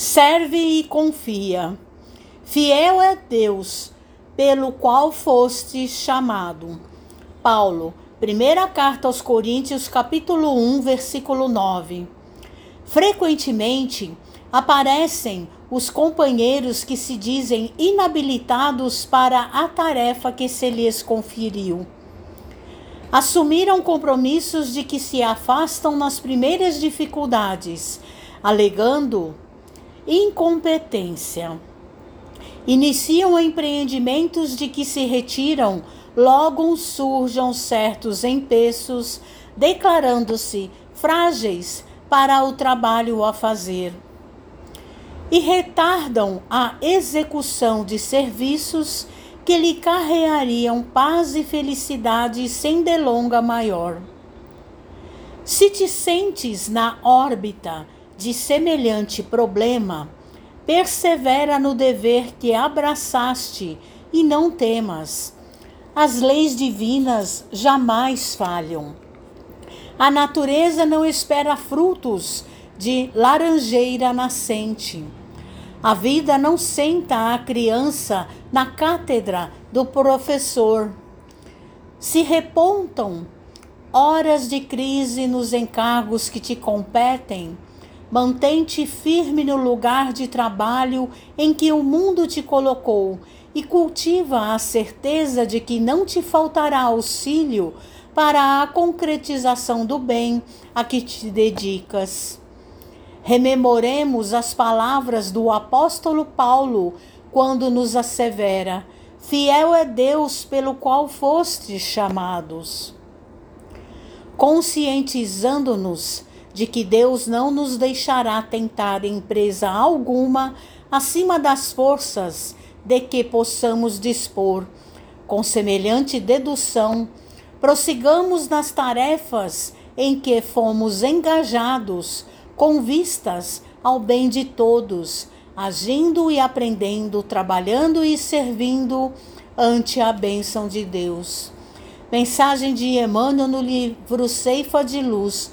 serve e confia. Fiel é Deus, pelo qual foste chamado. Paulo, primeira carta aos Coríntios, capítulo 1, versículo 9. Frequentemente aparecem os companheiros que se dizem inabilitados para a tarefa que se lhes conferiu. Assumiram compromissos de que se afastam nas primeiras dificuldades, alegando incompetência. Iniciam empreendimentos de que se retiram, logo surjam certos empeços, declarando-se frágeis para o trabalho a fazer. E retardam a execução de serviços que lhe carreariam paz e felicidade sem delonga maior. Se te sentes na órbita de semelhante problema, persevera no dever que abraçaste e não temas. As leis divinas jamais falham. A natureza não espera frutos de laranjeira nascente. A vida não senta a criança na cátedra do professor. Se repontam horas de crise nos encargos que te competem, Mantente firme no lugar de trabalho em que o mundo te colocou e cultiva a certeza de que não te faltará auxílio para a concretização do bem a que te dedicas. Rememoremos as palavras do apóstolo Paulo quando nos assevera: Fiel é Deus pelo qual fostes chamados. Conscientizando-nos de que Deus não nos deixará tentar empresa alguma acima das forças de que possamos dispor. Com semelhante dedução, prossigamos nas tarefas em que fomos engajados, com vistas ao bem de todos, agindo e aprendendo, trabalhando e servindo ante a bênção de Deus. Mensagem de Emmanuel no livro Ceifa de Luz